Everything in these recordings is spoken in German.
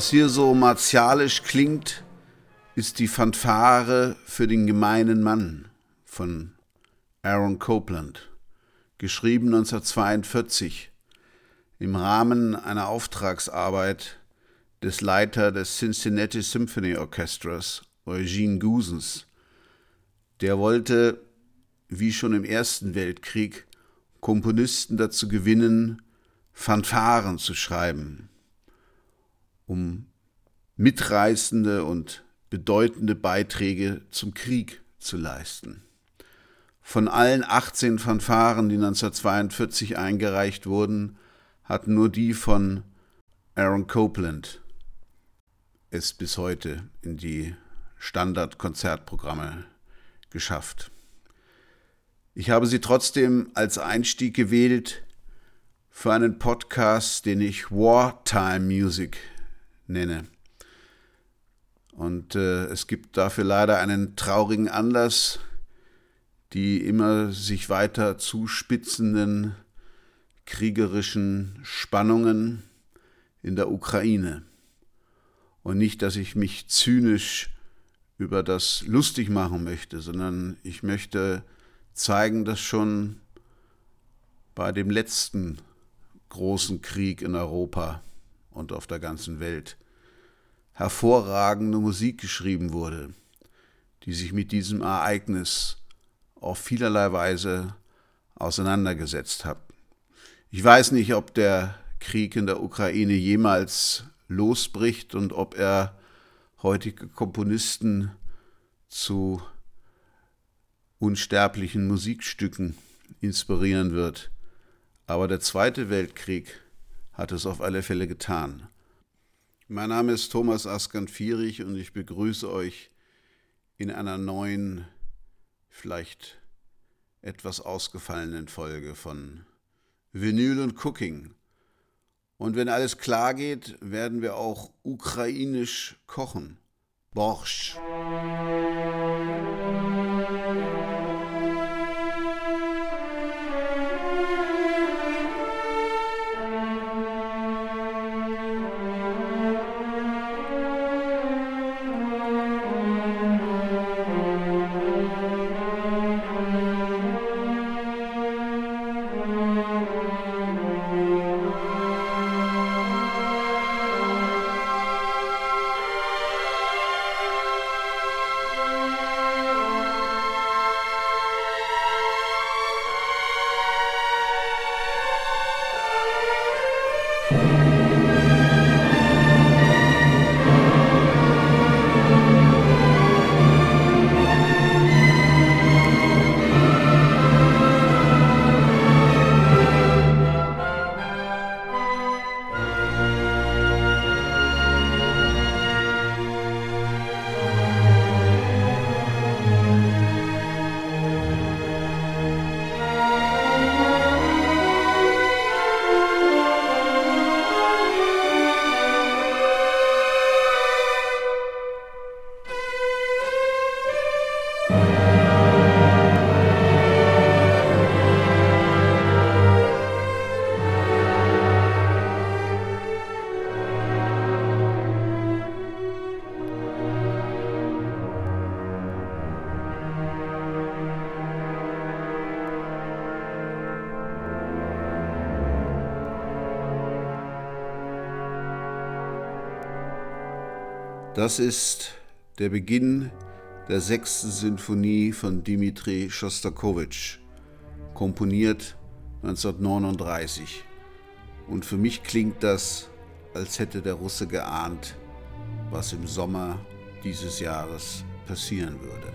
Was hier so martialisch klingt, ist die Fanfare für den gemeinen Mann von Aaron Copland, geschrieben 1942 im Rahmen einer Auftragsarbeit des Leiter des Cincinnati Symphony Orchestras, Eugene Gusens. Der wollte, wie schon im Ersten Weltkrieg, Komponisten dazu gewinnen, Fanfaren zu schreiben, um mitreißende und bedeutende Beiträge zum Krieg zu leisten. Von allen 18 Fanfaren, die 1942 eingereicht wurden, hatten nur die von Aaron Copeland es bis heute in die Standardkonzertprogramme geschafft. Ich habe sie trotzdem als Einstieg gewählt für einen Podcast, den ich Wartime Music nenne. Und äh, es gibt dafür leider einen traurigen Anlass, die immer sich weiter zuspitzenden kriegerischen Spannungen in der Ukraine. Und nicht, dass ich mich zynisch über das lustig machen möchte, sondern ich möchte zeigen, dass schon bei dem letzten großen Krieg in Europa und auf der ganzen Welt hervorragende Musik geschrieben wurde, die sich mit diesem Ereignis auf vielerlei Weise auseinandergesetzt hat. Ich weiß nicht, ob der Krieg in der Ukraine jemals losbricht und ob er heutige Komponisten zu unsterblichen Musikstücken inspirieren wird. Aber der Zweite Weltkrieg hat es auf alle Fälle getan. Mein Name ist Thomas Askan-Fierich und ich begrüße euch in einer neuen, vielleicht etwas ausgefallenen Folge von Vinyl und Cooking. Und wenn alles klar geht, werden wir auch ukrainisch kochen. Borscht. Das ist der Beginn der sechsten Sinfonie von Dmitri Schostakowitsch, komponiert 1939. Und für mich klingt das, als hätte der Russe geahnt, was im Sommer dieses Jahres passieren würde.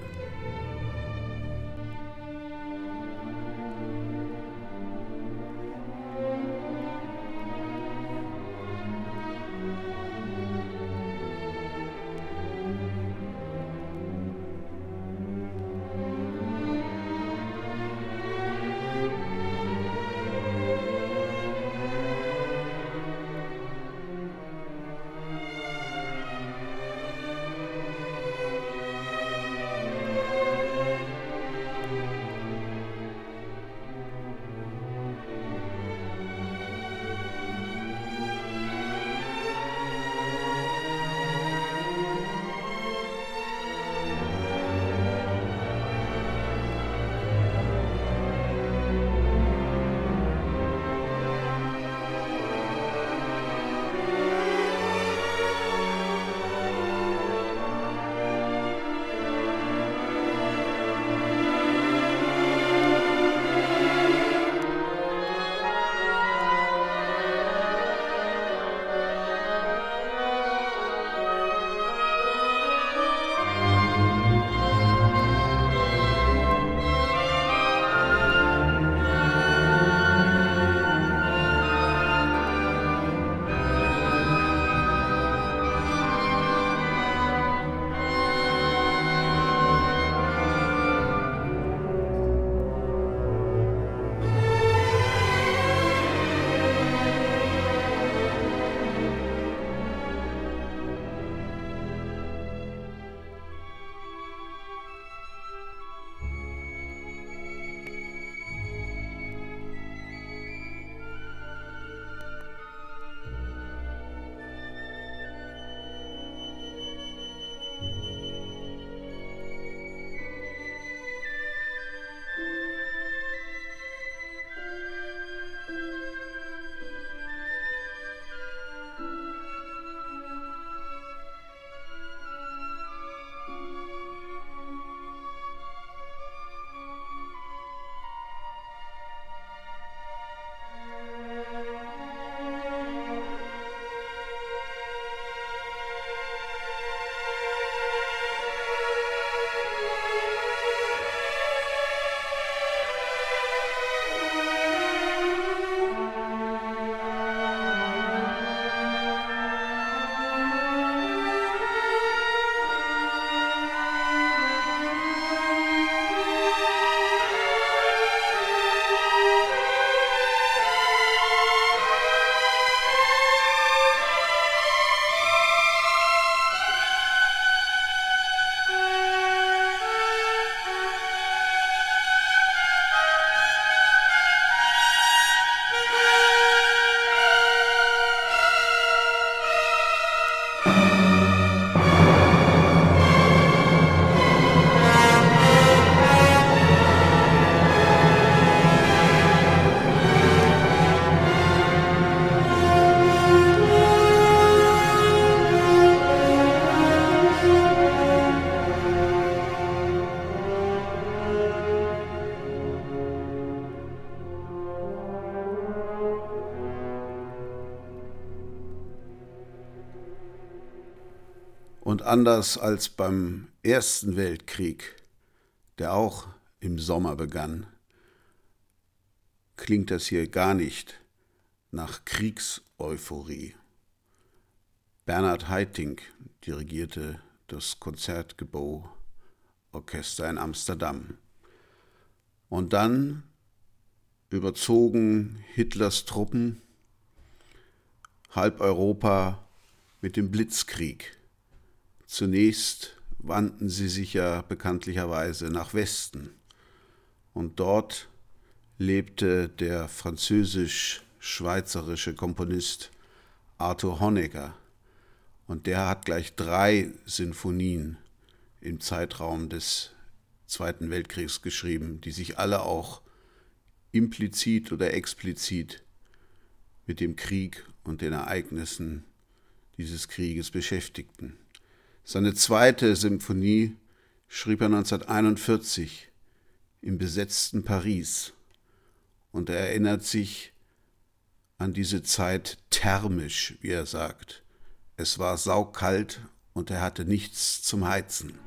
Anders als beim Ersten Weltkrieg, der auch im Sommer begann, klingt das hier gar nicht nach Kriegseuphorie. Bernhard Haitink dirigierte das Konzertgebouw-Orchester in Amsterdam. Und dann überzogen Hitlers Truppen halb Europa mit dem Blitzkrieg. Zunächst wandten sie sich ja bekanntlicherweise nach Westen. Und dort lebte der französisch-schweizerische Komponist Arthur Honegger. Und der hat gleich drei Sinfonien im Zeitraum des Zweiten Weltkriegs geschrieben, die sich alle auch implizit oder explizit mit dem Krieg und den Ereignissen dieses Krieges beschäftigten. Seine zweite Symphonie schrieb er 1941 im besetzten Paris und er erinnert sich an diese Zeit thermisch, wie er sagt. Es war saukalt und er hatte nichts zum Heizen.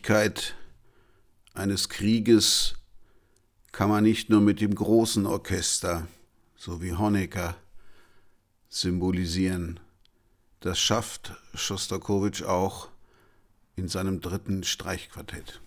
Gewalttätigkeit eines Krieges kann man nicht nur mit dem großen Orchester, so wie Honecker, symbolisieren. Das schafft Schostakowitsch auch in seinem dritten Streichquartett.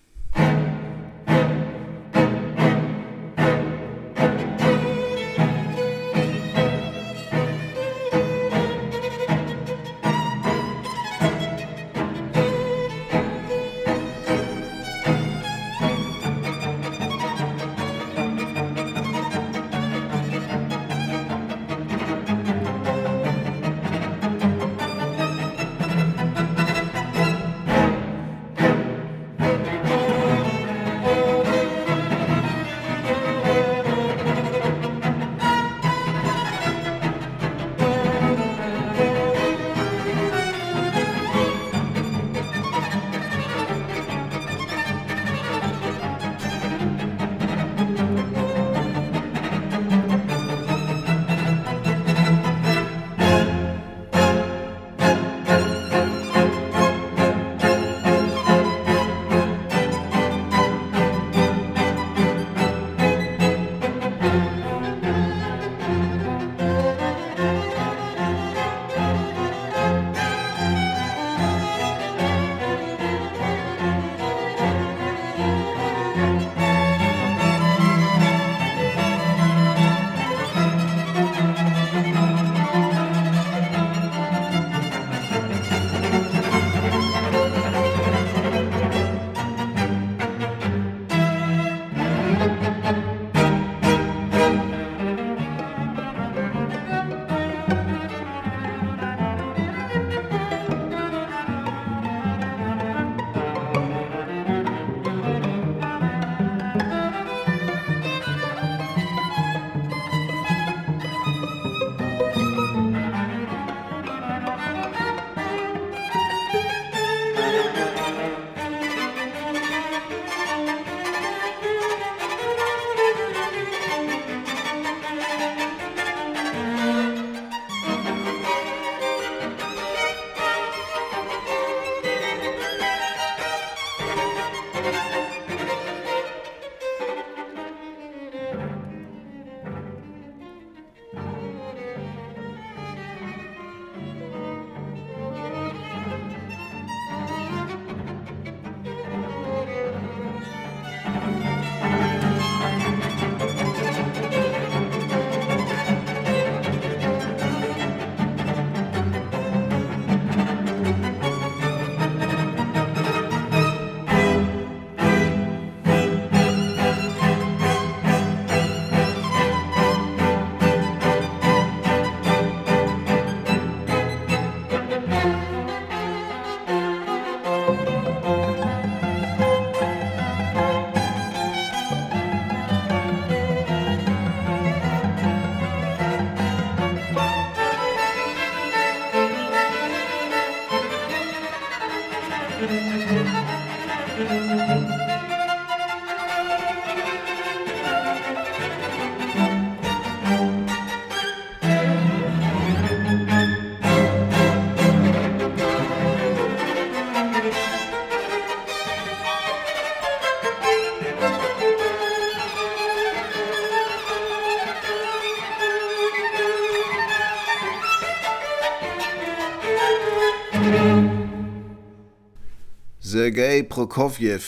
Sergei Prokofjew,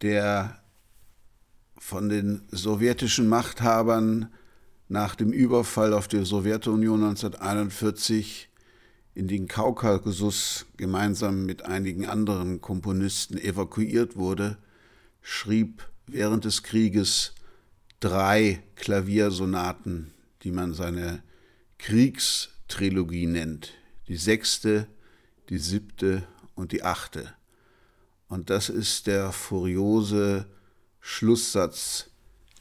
der von den sowjetischen Machthabern nach dem Überfall auf die Sowjetunion 1941 in den Kaukasus gemeinsam mit einigen anderen Komponisten evakuiert wurde, schrieb während des Krieges drei Klaviersonaten, die man seine Kriegstrilogie nennt. Die sechste, die siebte und die achte. Und das ist der furiose Schlusssatz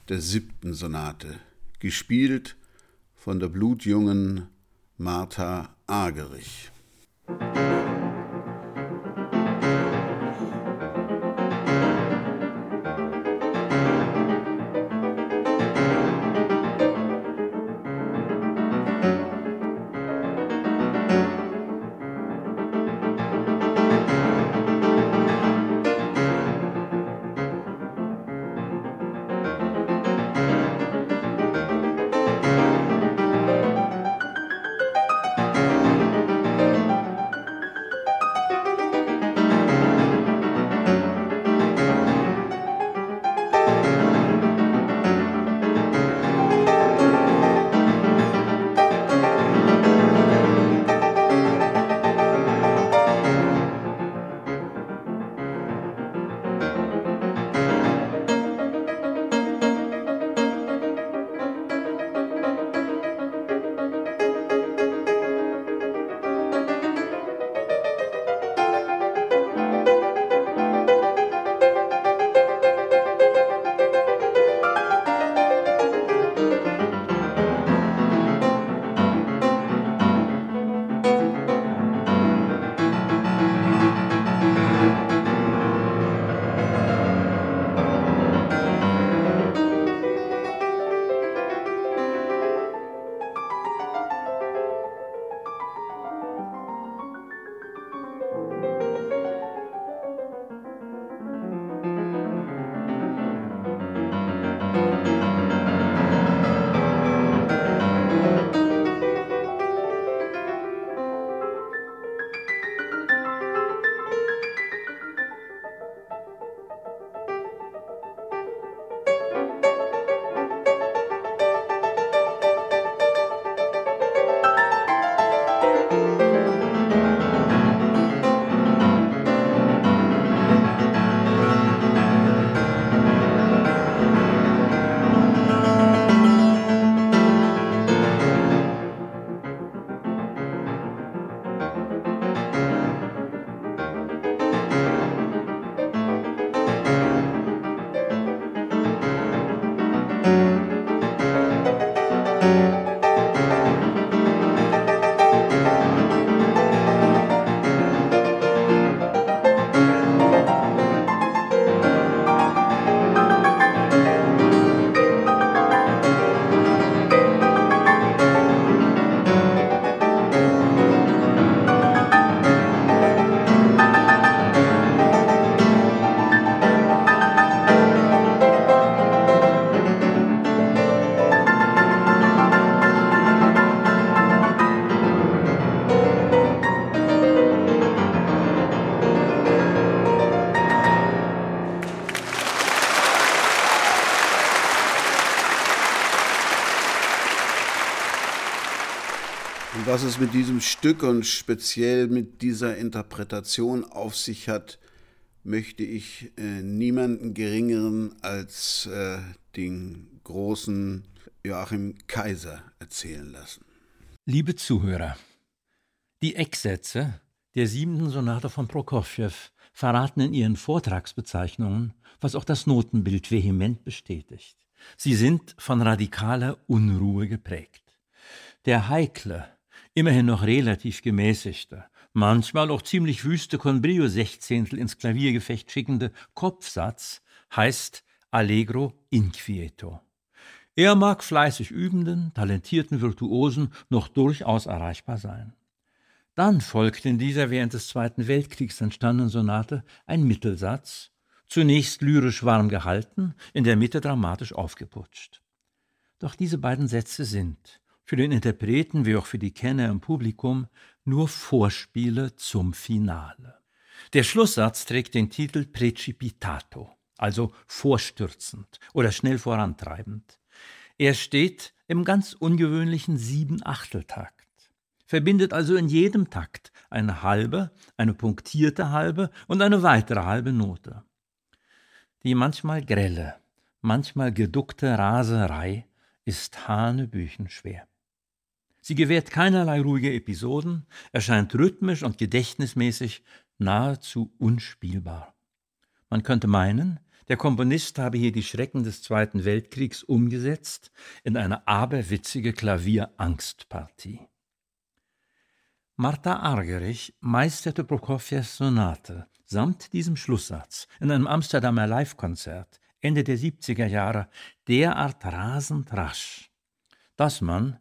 der siebten Sonate, gespielt von der blutjungen Martha Agerich. Was es mit diesem Stück und speziell mit dieser Interpretation auf sich hat, möchte ich äh, niemanden geringeren als äh, den großen Joachim Kaiser erzählen lassen. Liebe Zuhörer, die Ecksätze der siebten Sonate von Prokofjew verraten in ihren Vortragsbezeichnungen, was auch das Notenbild vehement bestätigt. Sie sind von radikaler Unruhe geprägt. Der heikle, immerhin noch relativ gemäßigte, manchmal auch ziemlich wüste Conbrio-Sechzehntel ins Klaviergefecht schickende Kopfsatz heißt Allegro inquieto. Er mag fleißig übenden, talentierten Virtuosen noch durchaus erreichbar sein. Dann folgt in dieser während des Zweiten Weltkriegs entstandenen Sonate ein Mittelsatz, zunächst lyrisch warm gehalten, in der Mitte dramatisch aufgeputscht. Doch diese beiden Sätze sind, für den Interpreten wie auch für die Kenner im Publikum, nur Vorspiele zum Finale. Der Schlusssatz trägt den Titel Precipitato, also vorstürzend oder schnell vorantreibend. Er steht im ganz ungewöhnlichen Sieben-Achteltakt verbindet also in jedem Takt eine halbe, eine punktierte halbe und eine weitere halbe Note. Die manchmal grelle, manchmal geduckte Raserei ist hanebüchenschwer. Sie gewährt keinerlei ruhige Episoden, erscheint rhythmisch und gedächtnismäßig nahezu unspielbar. Man könnte meinen, der Komponist habe hier die Schrecken des Zweiten Weltkriegs umgesetzt in eine aberwitzige Klavierangstpartie. Martha Argerich meisterte Prokofjews Sonate samt diesem Schlusssatz in einem Amsterdamer Livekonzert Ende der 70er Jahre derart rasend rasch, dass man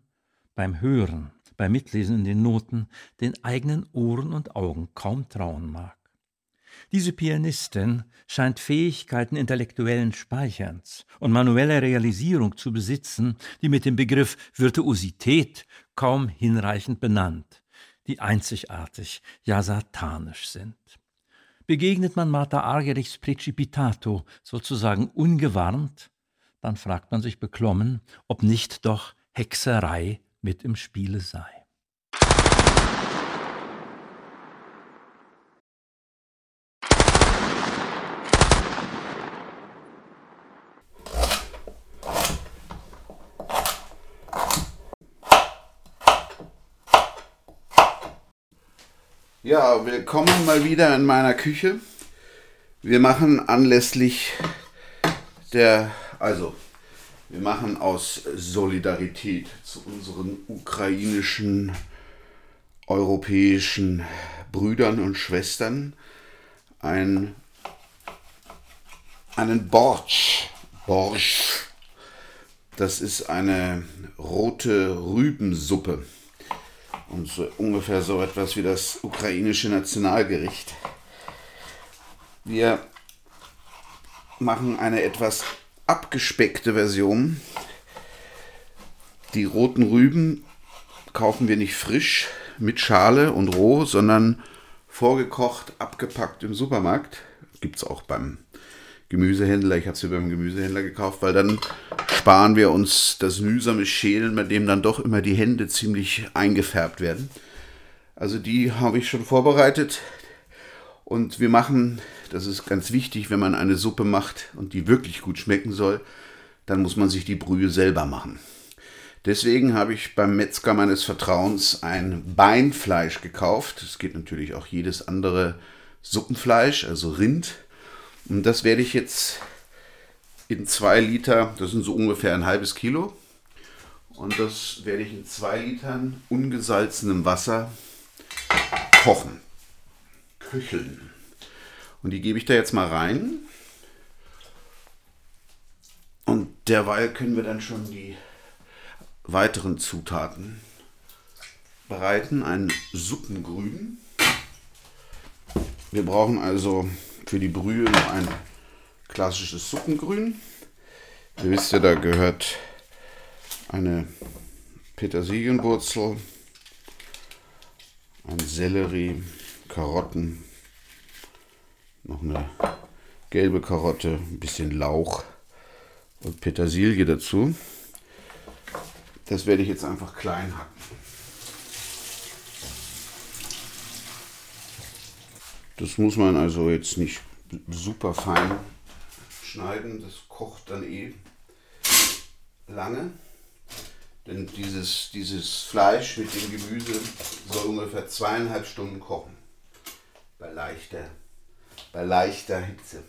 beim Hören, beim Mitlesen in den Noten den eigenen Ohren und Augen kaum trauen mag. Diese Pianistin scheint Fähigkeiten intellektuellen Speicherns und manueller Realisierung zu besitzen, die mit dem Begriff Virtuosität kaum hinreichend benannt die einzigartig, ja satanisch sind. Begegnet man Martha Argerichs Precipitato sozusagen ungewarnt, dann fragt man sich beklommen, ob nicht doch Hexerei mit im Spiele sei. Ja, willkommen mal wieder in meiner Küche. Wir machen anlässlich der, also, wir machen aus Solidarität zu unseren ukrainischen, europäischen Brüdern und Schwestern ein, einen Borsch. Borsch. Das ist eine rote Rübensuppe und so ungefähr so etwas wie das ukrainische Nationalgericht. Wir machen eine etwas abgespeckte Version. Die roten Rüben kaufen wir nicht frisch mit Schale und roh, sondern vorgekocht, abgepackt im Supermarkt. Gibt es auch beim Gemüsehändler. Ich habe sie beim Gemüsehändler gekauft, weil dann sparen wir uns das mühsame Schälen, bei dem dann doch immer die Hände ziemlich eingefärbt werden. Also die habe ich schon vorbereitet. Und wir machen, das ist ganz wichtig, wenn man eine Suppe macht und die wirklich gut schmecken soll, dann muss man sich die Brühe selber machen. Deswegen habe ich beim Metzger meines Vertrauens ein Beinfleisch gekauft. Es geht natürlich auch jedes andere Suppenfleisch, also Rind. Und das werde ich jetzt in zwei Liter, das sind so ungefähr ein halbes Kilo. Und das werde ich in zwei Litern ungesalzenem Wasser kochen. Köcheln. Und die gebe ich da jetzt mal rein. Und derweil können wir dann schon die weiteren Zutaten bereiten. Ein Suppengrün. Wir brauchen also für die Brühe noch ein klassisches Suppengrün. Ihr wisst ja, da gehört eine Petersilienwurzel, ein Sellerie, Karotten, noch eine gelbe Karotte, ein bisschen Lauch und Petersilie dazu. Das werde ich jetzt einfach klein hacken. Das muss man also jetzt nicht super fein schneiden, das kocht dann eh lange. Denn dieses, dieses Fleisch mit dem Gemüse soll ungefähr zweieinhalb Stunden kochen. Bei leichter, bei leichter Hitze.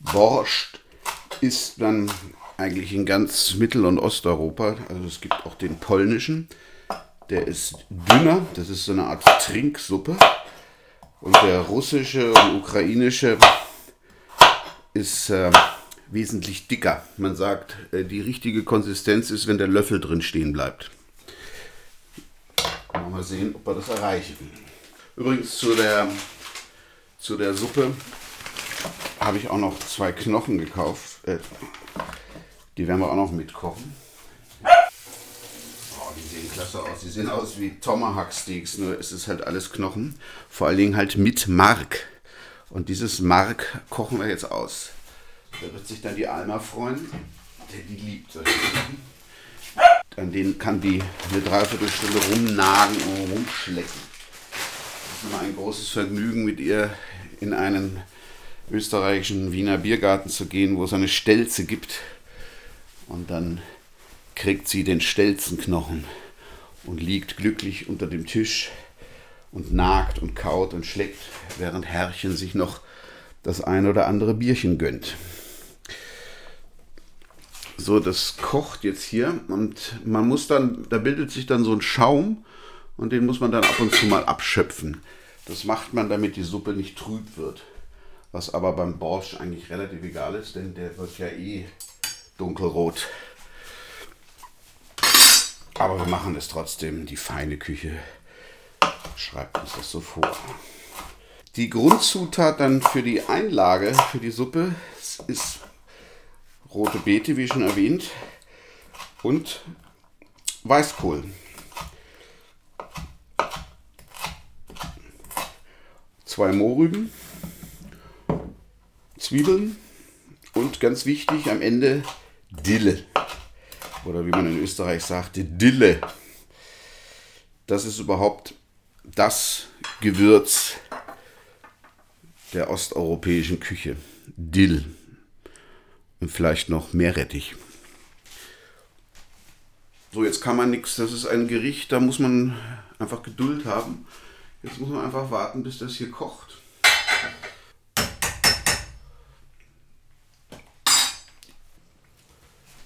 Borscht ist dann eigentlich in ganz Mittel- und Osteuropa. Also es gibt auch den polnischen. Der ist dünner, das ist so eine Art Trinksuppe. Und der russische und ukrainische ist äh, wesentlich dicker. Man sagt, äh, die richtige Konsistenz ist, wenn der Löffel drin stehen bleibt. Mal sehen, ob wir das erreichen. Übrigens zu der, zu der Suppe habe ich auch noch zwei Knochen gekauft. Äh, die werden wir auch noch mitkochen. Klasse aus. Die sehen aus wie Tomahawk Steaks, nur es ist halt alles Knochen. Vor allen Dingen halt mit Mark. Und dieses Mark kochen wir jetzt aus. Da wird sich dann die Alma freuen. Die, die liebt solche Sachen. An denen kann die eine Dreiviertelstunde rumnagen und rumschlecken. Das ist immer ein großes Vergnügen, mit ihr in einen österreichischen Wiener Biergarten zu gehen, wo es eine Stelze gibt. Und dann kriegt sie den Stelzenknochen und liegt glücklich unter dem Tisch und nagt und kaut und schlägt, während Herrchen sich noch das ein oder andere Bierchen gönnt. So, das kocht jetzt hier und man muss dann, da bildet sich dann so ein Schaum und den muss man dann ab und zu mal abschöpfen. Das macht man, damit die Suppe nicht trüb wird. Was aber beim Borsch eigentlich relativ egal ist, denn der wird ja eh dunkelrot. Aber wir machen es trotzdem. Die feine Küche schreibt uns das so vor. Die Grundzutat dann für die Einlage, für die Suppe, ist rote Beete, wie schon erwähnt, und Weißkohl. Zwei Mohrrüben, Zwiebeln und ganz wichtig am Ende Dille. Oder wie man in Österreich sagt, Dille. Das ist überhaupt das Gewürz der osteuropäischen Küche. Dill. Und vielleicht noch Meerrettich. So, jetzt kann man nichts. Das ist ein Gericht, da muss man einfach Geduld haben. Jetzt muss man einfach warten, bis das hier kocht.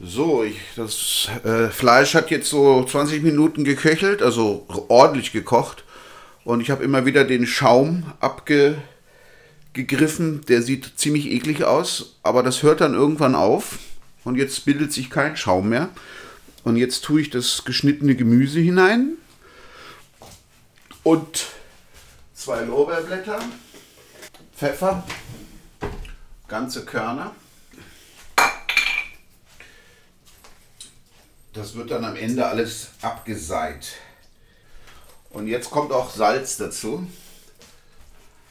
So, ich, das äh, Fleisch hat jetzt so 20 Minuten geköchelt, also ordentlich gekocht. Und ich habe immer wieder den Schaum abgegriffen. Der sieht ziemlich eklig aus, aber das hört dann irgendwann auf. Und jetzt bildet sich kein Schaum mehr. Und jetzt tue ich das geschnittene Gemüse hinein. Und zwei Lorbeerblätter, Pfeffer, ganze Körner. Das wird dann am Ende alles abgeseit. Und jetzt kommt auch Salz dazu.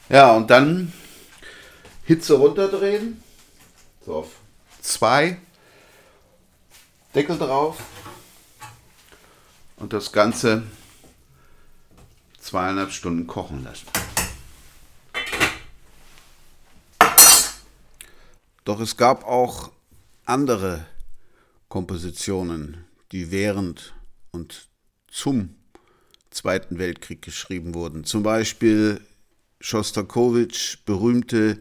Ja, und dann Hitze runterdrehen. So auf zwei. Deckel drauf. Und das Ganze zweieinhalb Stunden kochen lassen. Doch es gab auch andere Kompositionen, die während und zum Zweiten Weltkrieg geschrieben wurden. Zum Beispiel Schostakowitsch berühmte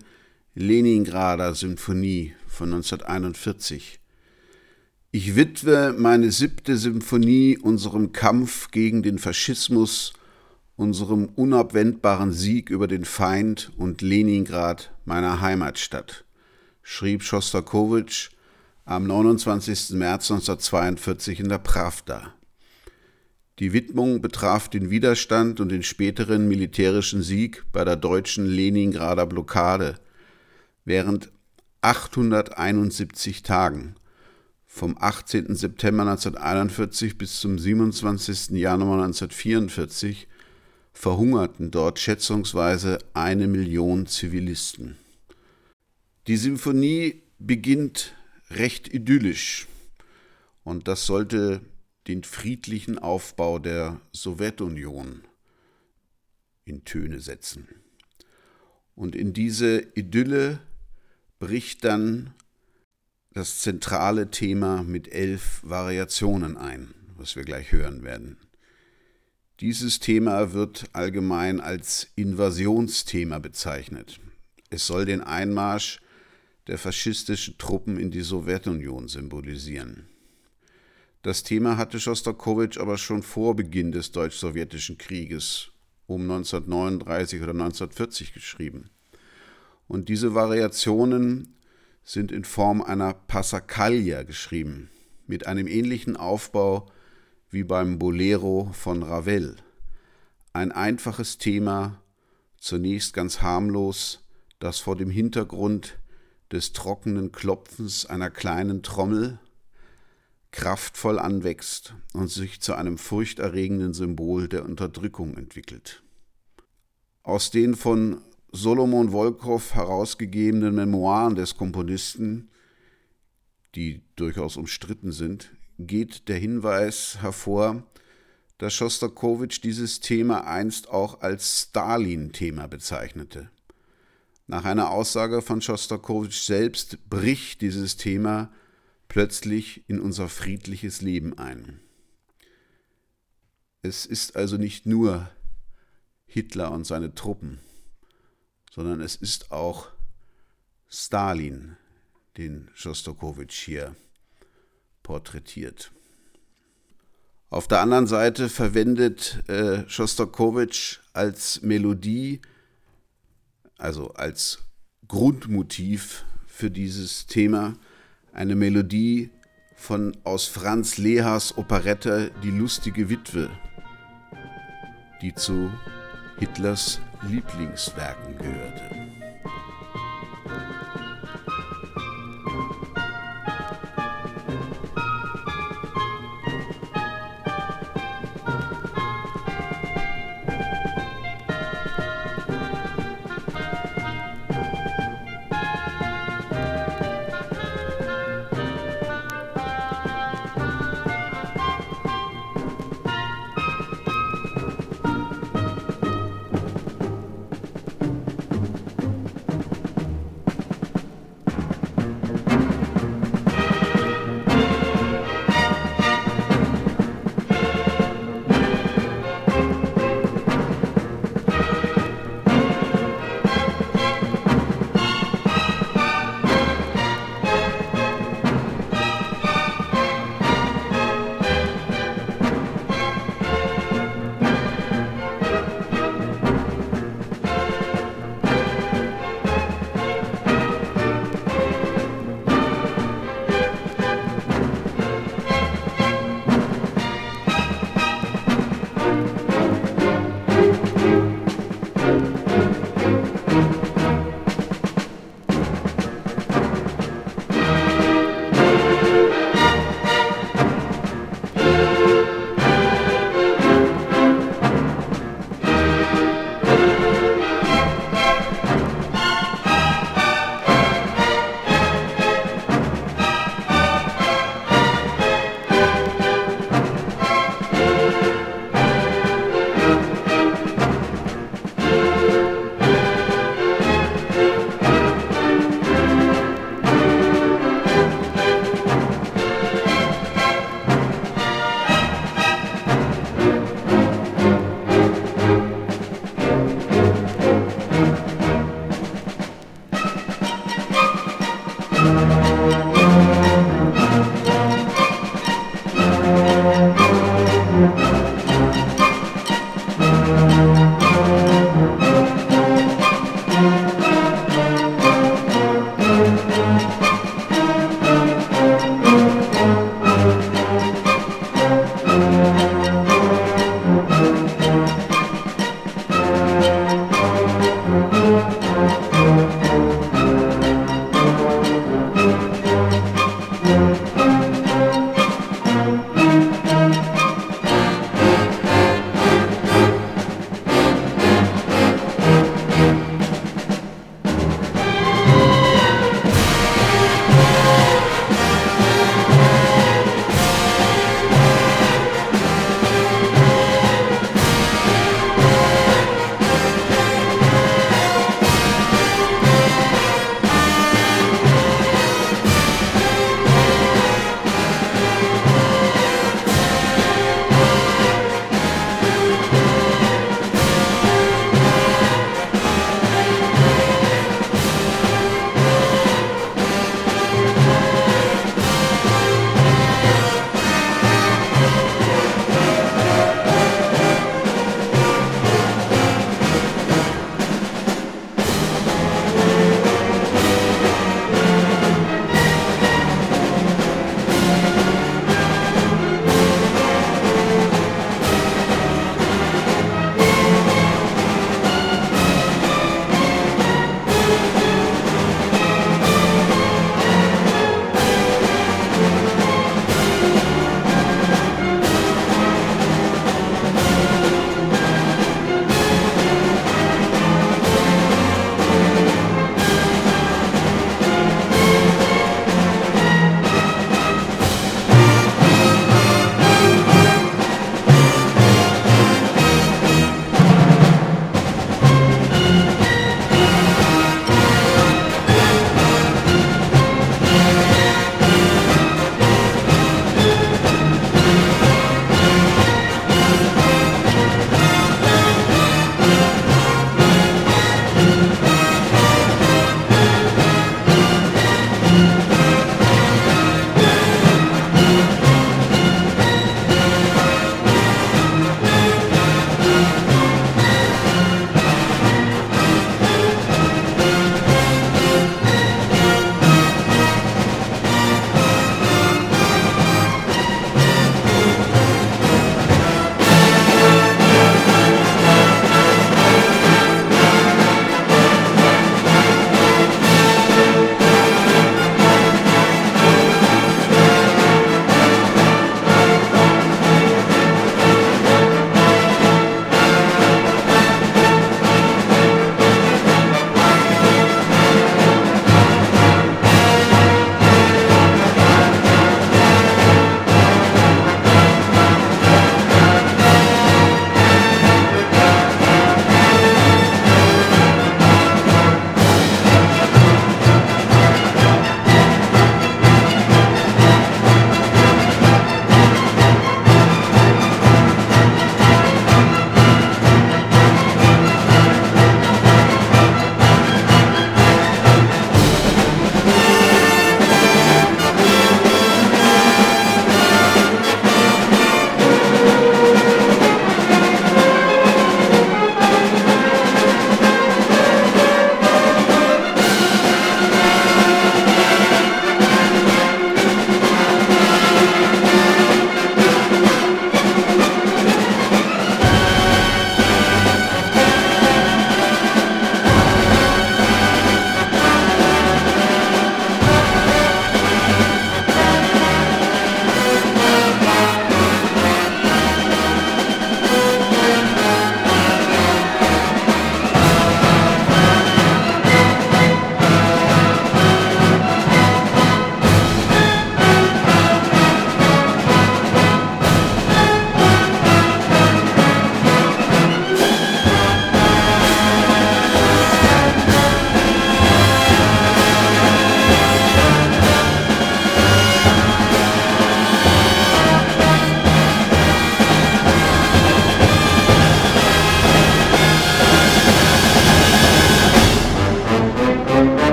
Leningrader Symphonie von 1941. Ich widme meine siebte Symphonie unserem Kampf gegen den Faschismus, unserem unabwendbaren Sieg über den Feind und Leningrad meiner Heimatstadt, schrieb Schostakowitsch am 29. März 1942 in der Pravda. Die Widmung betraf den Widerstand und den späteren militärischen Sieg bei der deutschen Leningrader Blockade während 871 Tagen vom 18. September 1941 bis zum 27. Januar 1944 verhungerten dort schätzungsweise eine Million Zivilisten. Die Symphonie beginnt recht idyllisch und das sollte den friedlichen Aufbau der Sowjetunion in Töne setzen. Und in diese Idylle bricht dann das zentrale Thema mit elf Variationen ein, was wir gleich hören werden. Dieses Thema wird allgemein als Invasionsthema bezeichnet. Es soll den Einmarsch der faschistischen Truppen in die Sowjetunion symbolisieren. Das Thema hatte Schostakowitsch aber schon vor Beginn des deutsch-sowjetischen Krieges um 1939 oder 1940 geschrieben. Und diese Variationen sind in Form einer Passacaglia geschrieben, mit einem ähnlichen Aufbau wie beim Bolero von Ravel. Ein einfaches Thema, zunächst ganz harmlos, das vor dem Hintergrund des trockenen Klopfens einer kleinen Trommel kraftvoll anwächst und sich zu einem furchterregenden Symbol der Unterdrückung entwickelt. Aus den von Solomon Wolkow herausgegebenen Memoiren des Komponisten, die durchaus umstritten sind, geht der Hinweis hervor, dass Schostakowitsch dieses Thema einst auch als Stalin-Thema bezeichnete. Nach einer Aussage von Schostakowitsch selbst bricht dieses Thema plötzlich in unser friedliches Leben ein. Es ist also nicht nur Hitler und seine Truppen, sondern es ist auch Stalin, den Schostakowitsch hier porträtiert. Auf der anderen Seite verwendet äh, Schostakowitsch als Melodie, also als Grundmotiv für dieses Thema, eine Melodie von aus Franz Lehas Operette Die lustige Witwe, die zu Hitlers Lieblingswerken gehörte.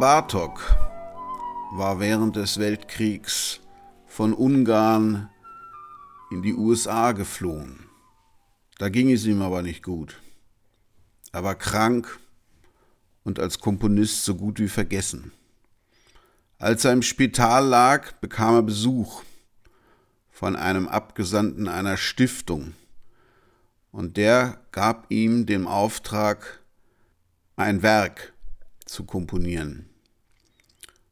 Bartok war während des Weltkriegs von Ungarn in die USA geflohen. Da ging es ihm aber nicht gut. Er war krank und als Komponist so gut wie vergessen. Als er im Spital lag, bekam er Besuch von einem Abgesandten einer Stiftung, und der gab ihm den Auftrag, ein Werk zu komponieren.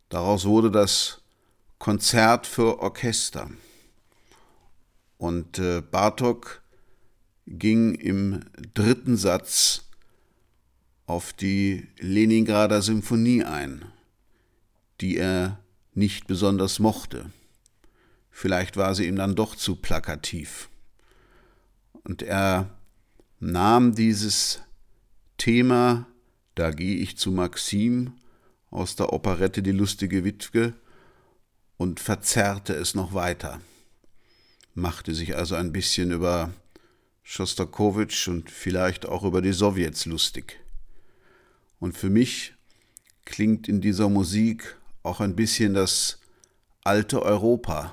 Daraus wurde das Konzert für Orchester. Und äh, Bartok ging im dritten Satz auf die Leningrader Symphonie ein, die er nicht besonders mochte. Vielleicht war sie ihm dann doch zu plakativ. Und er nahm dieses Thema, da gehe ich zu Maxim, aus der Operette Die lustige Witwe und verzerrte es noch weiter, machte sich also ein bisschen über Schostakowitsch und vielleicht auch über die Sowjets lustig. Und für mich klingt in dieser Musik auch ein bisschen das alte Europa,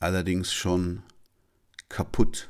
allerdings schon kaputt.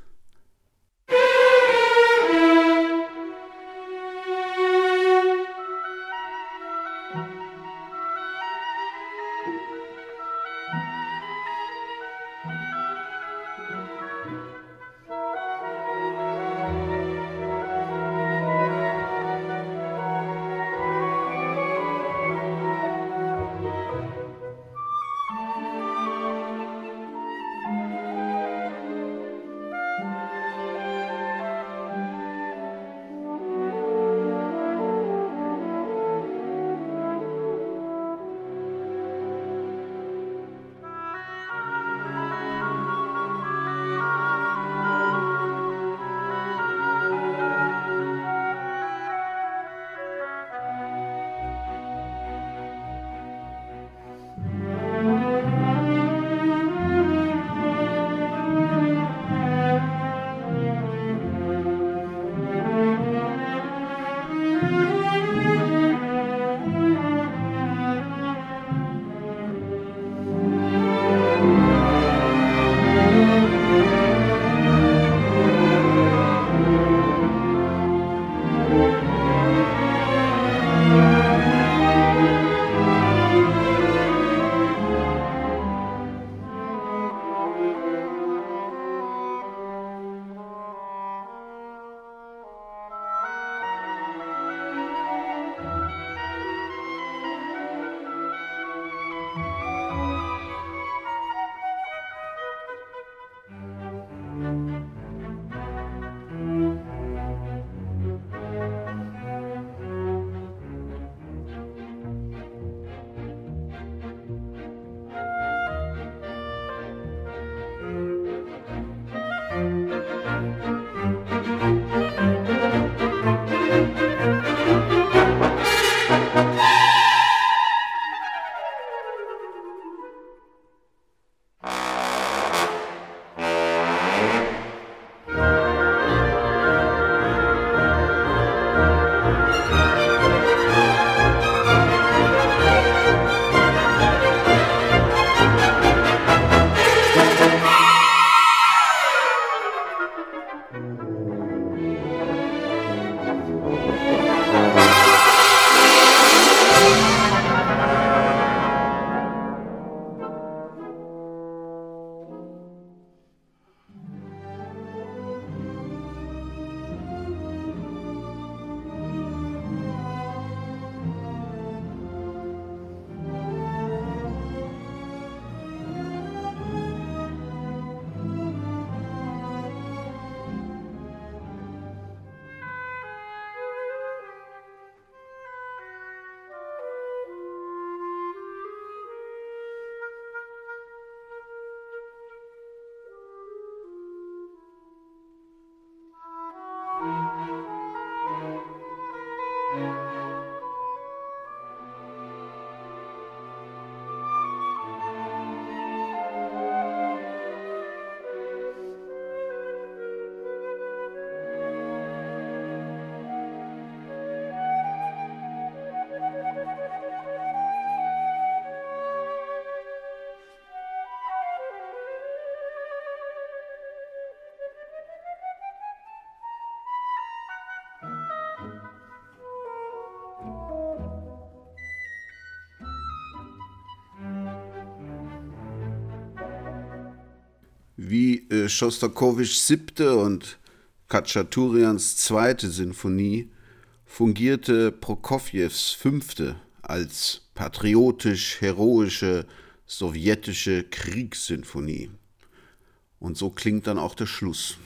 Schostakowitschs siebte und Katschaturians zweite Sinfonie fungierte Prokofjews fünfte als patriotisch-heroische sowjetische Kriegssinfonie. Und so klingt dann auch der Schluss.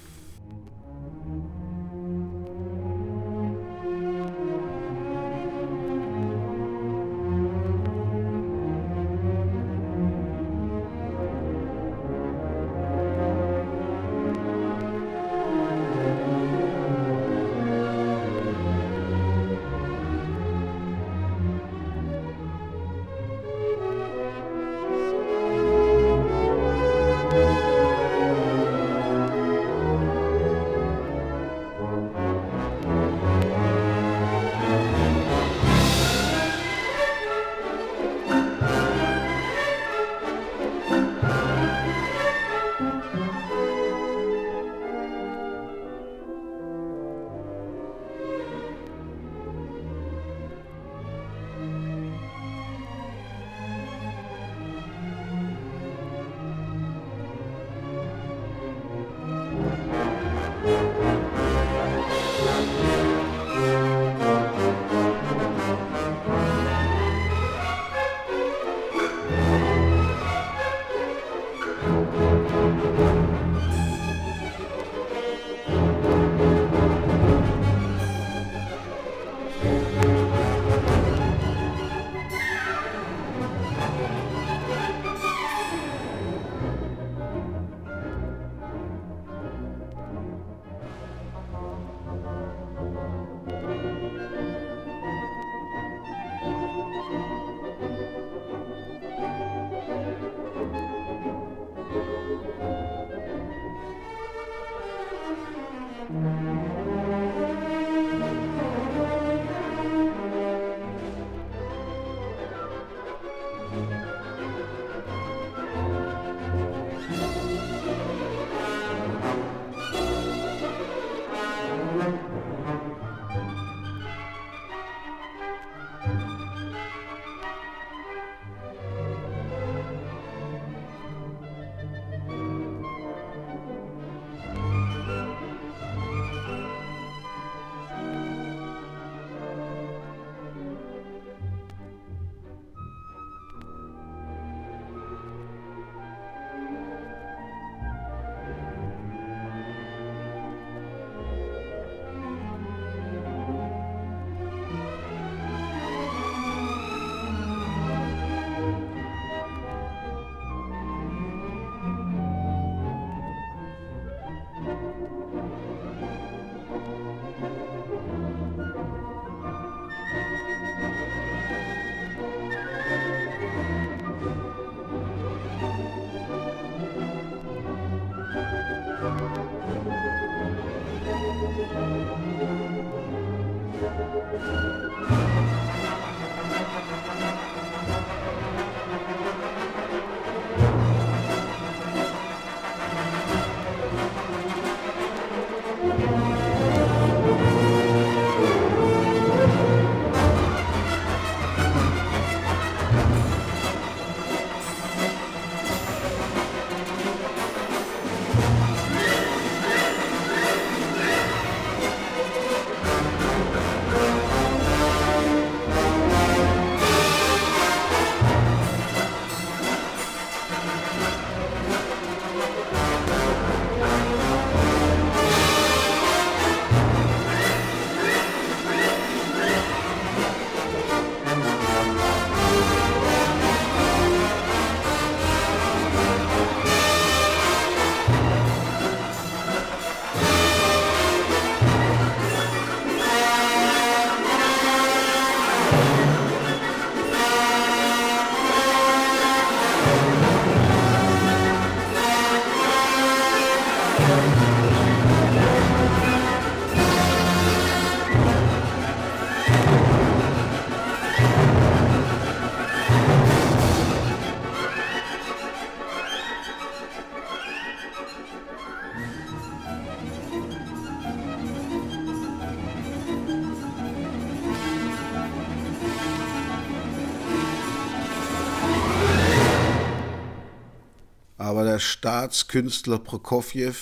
Staatskünstler Prokofjew,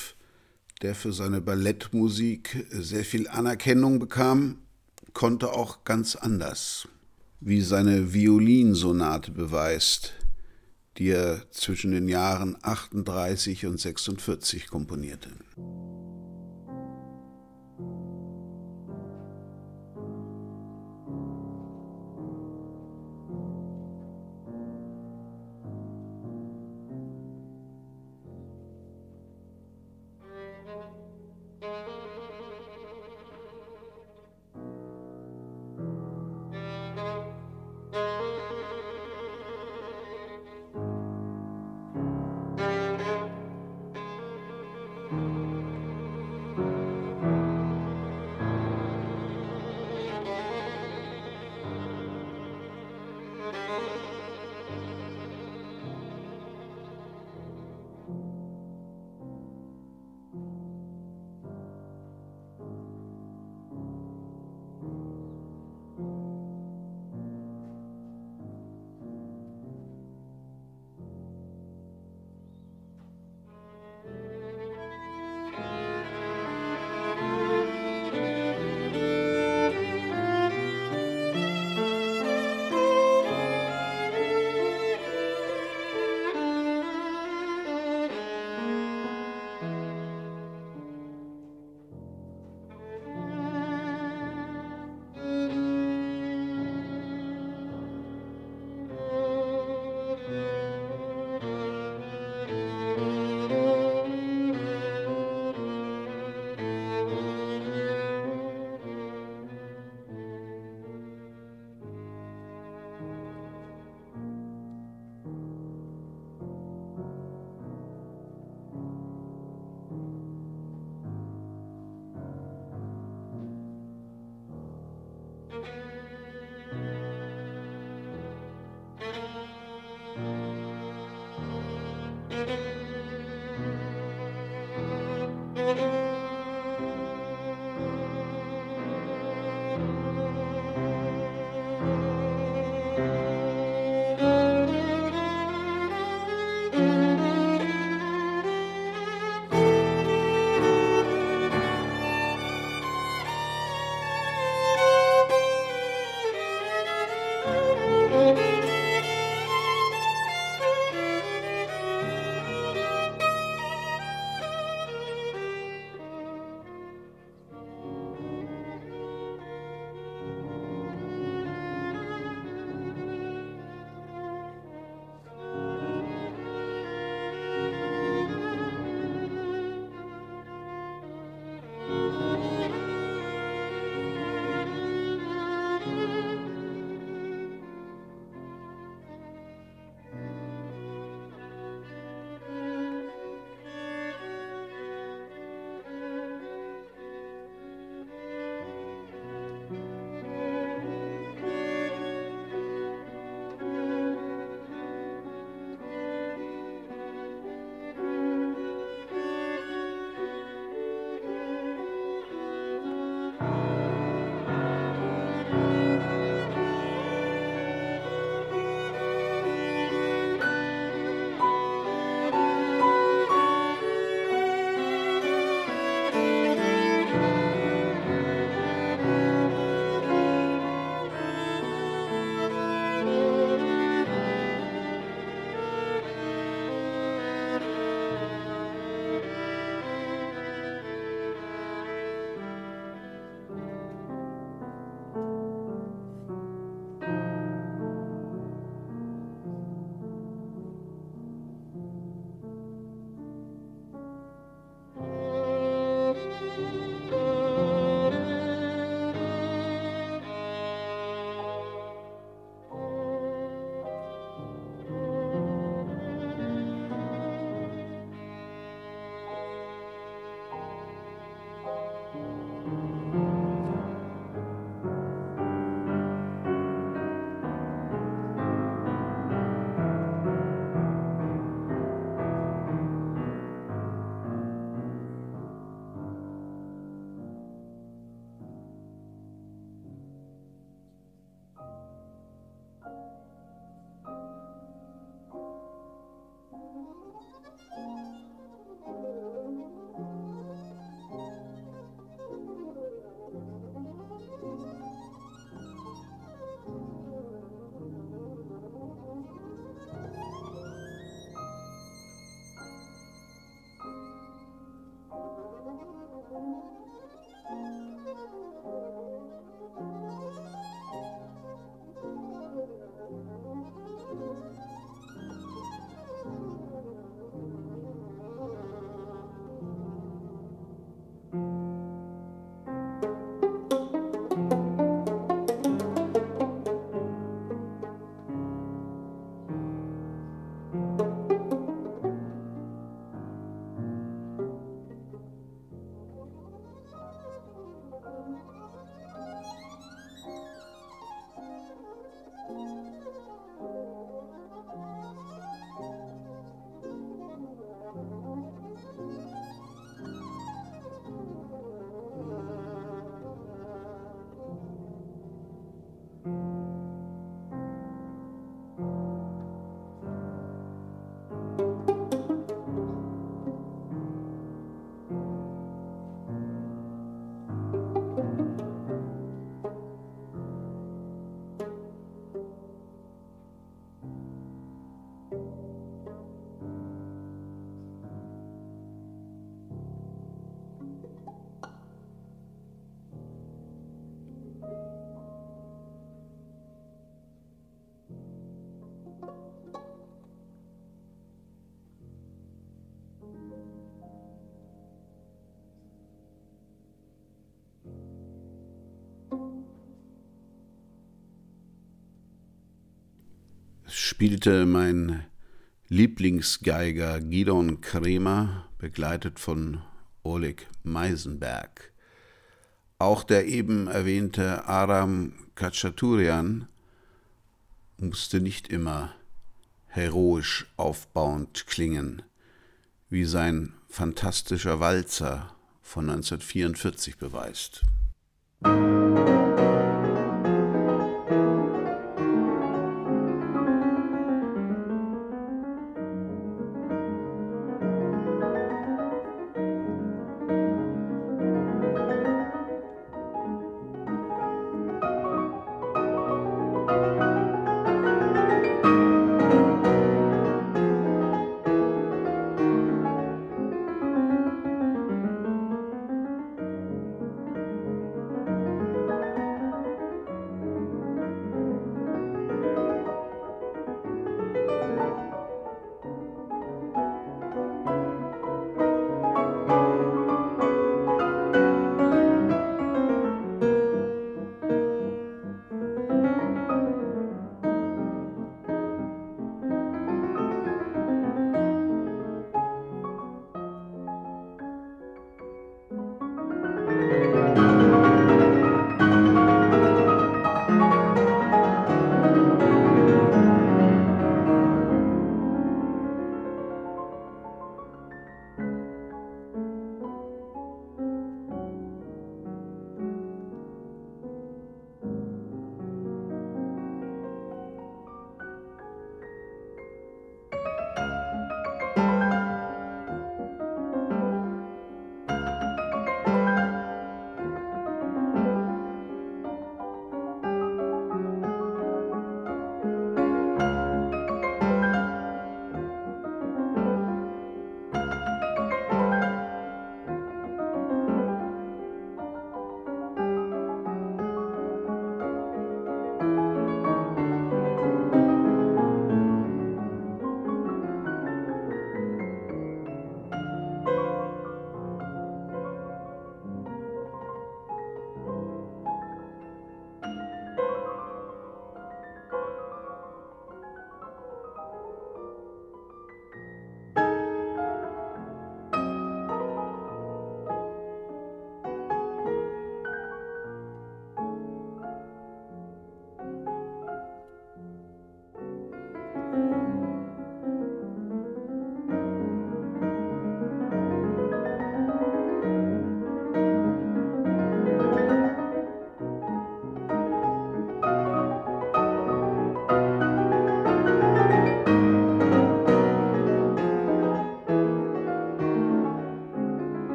der für seine Ballettmusik sehr viel Anerkennung bekam, konnte auch ganz anders, wie seine Violinsonate beweist, die er zwischen den Jahren 38 und 46 komponierte. Spielte mein Lieblingsgeiger Gidon Kremer, begleitet von Oleg Meisenberg. Auch der eben erwähnte Aram Kachaturian musste nicht immer heroisch aufbauend klingen, wie sein fantastischer Walzer von 1944 beweist.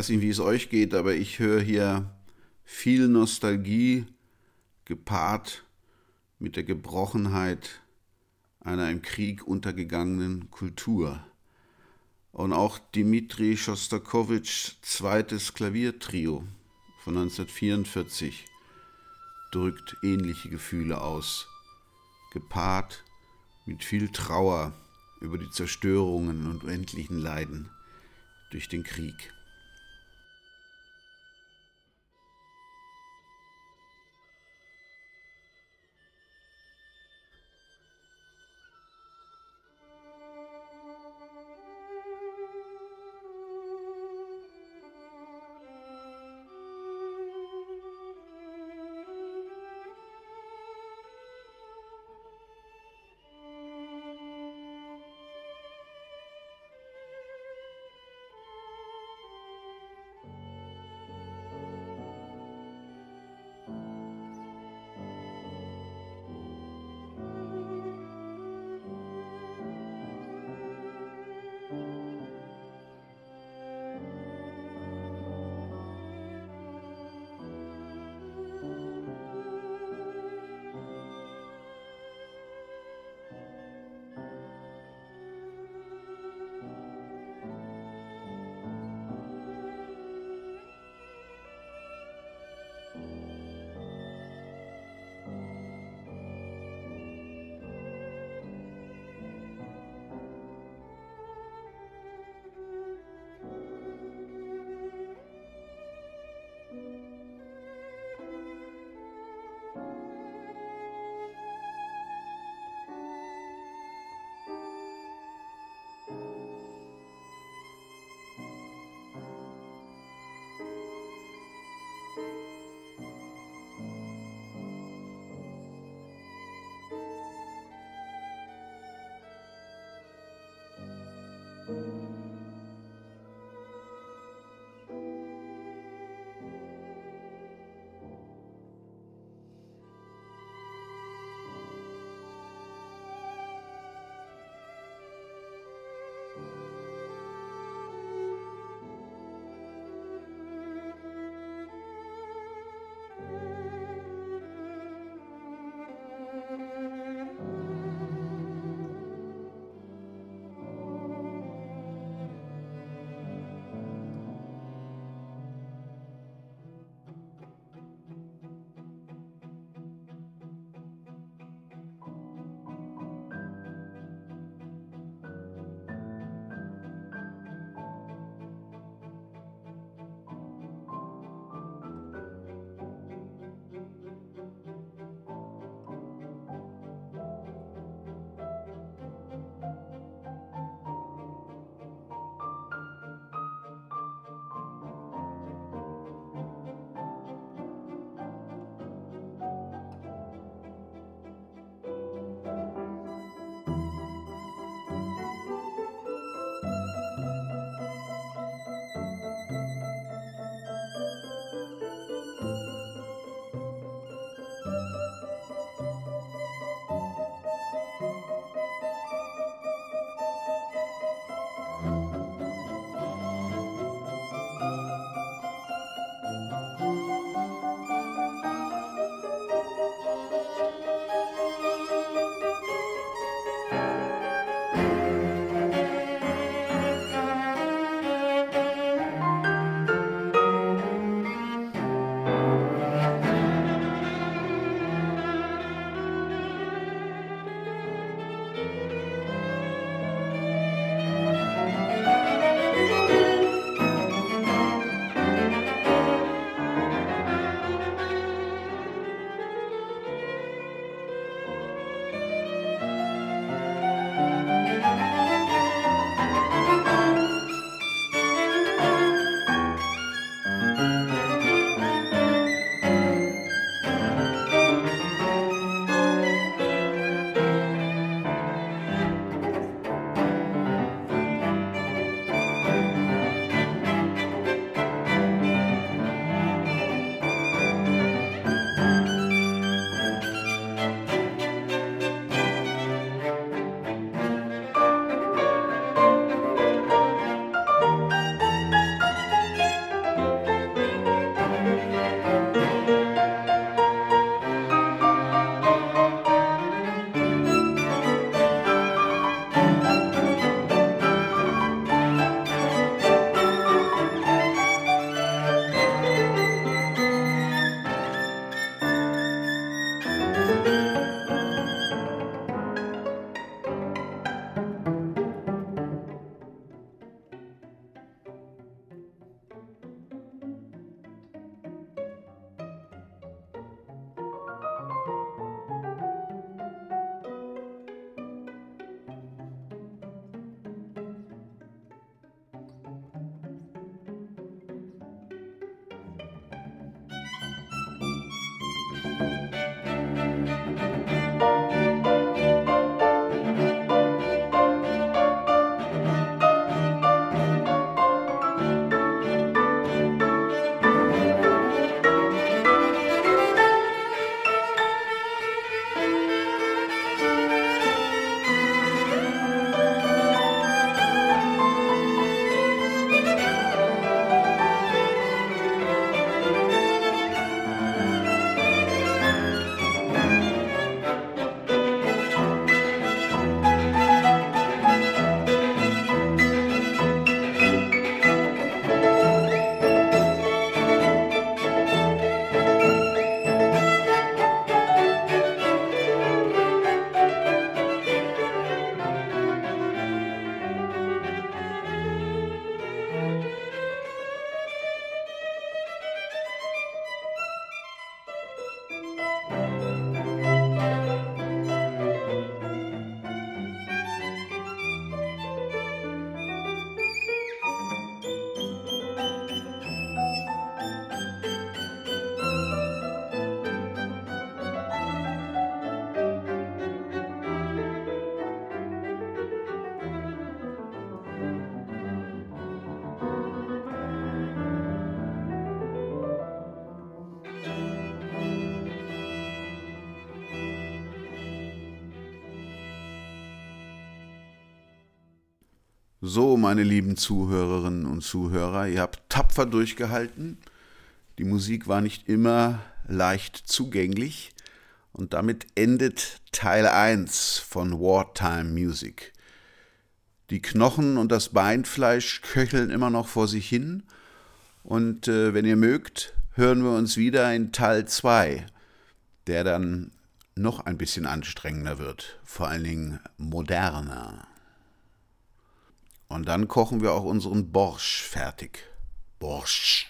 Weiß nicht, wie es euch geht, aber ich höre hier viel Nostalgie gepaart mit der Gebrochenheit einer im Krieg untergegangenen Kultur. Und auch Dmitri Schostakowitschs zweites Klaviertrio von 1944 drückt ähnliche Gefühle aus, gepaart mit viel Trauer über die Zerstörungen und unendlichen Leiden durch den Krieg. So, meine lieben Zuhörerinnen und Zuhörer, ihr habt tapfer durchgehalten. Die Musik war nicht immer leicht zugänglich und damit endet Teil 1 von Wartime Music. Die Knochen und das Beinfleisch köcheln immer noch vor sich hin und äh, wenn ihr mögt, hören wir uns wieder in Teil 2, der dann noch ein bisschen anstrengender wird, vor allen Dingen moderner. Und dann kochen wir auch unseren Borsch fertig. Borsch.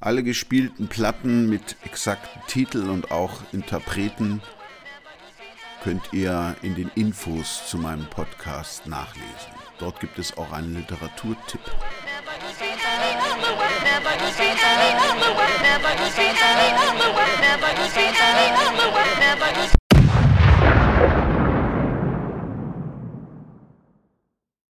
Alle gespielten Platten mit exakten Titeln und auch Interpreten könnt ihr in den Infos zu meinem Podcast nachlesen. Dort gibt es auch einen Literaturtipp.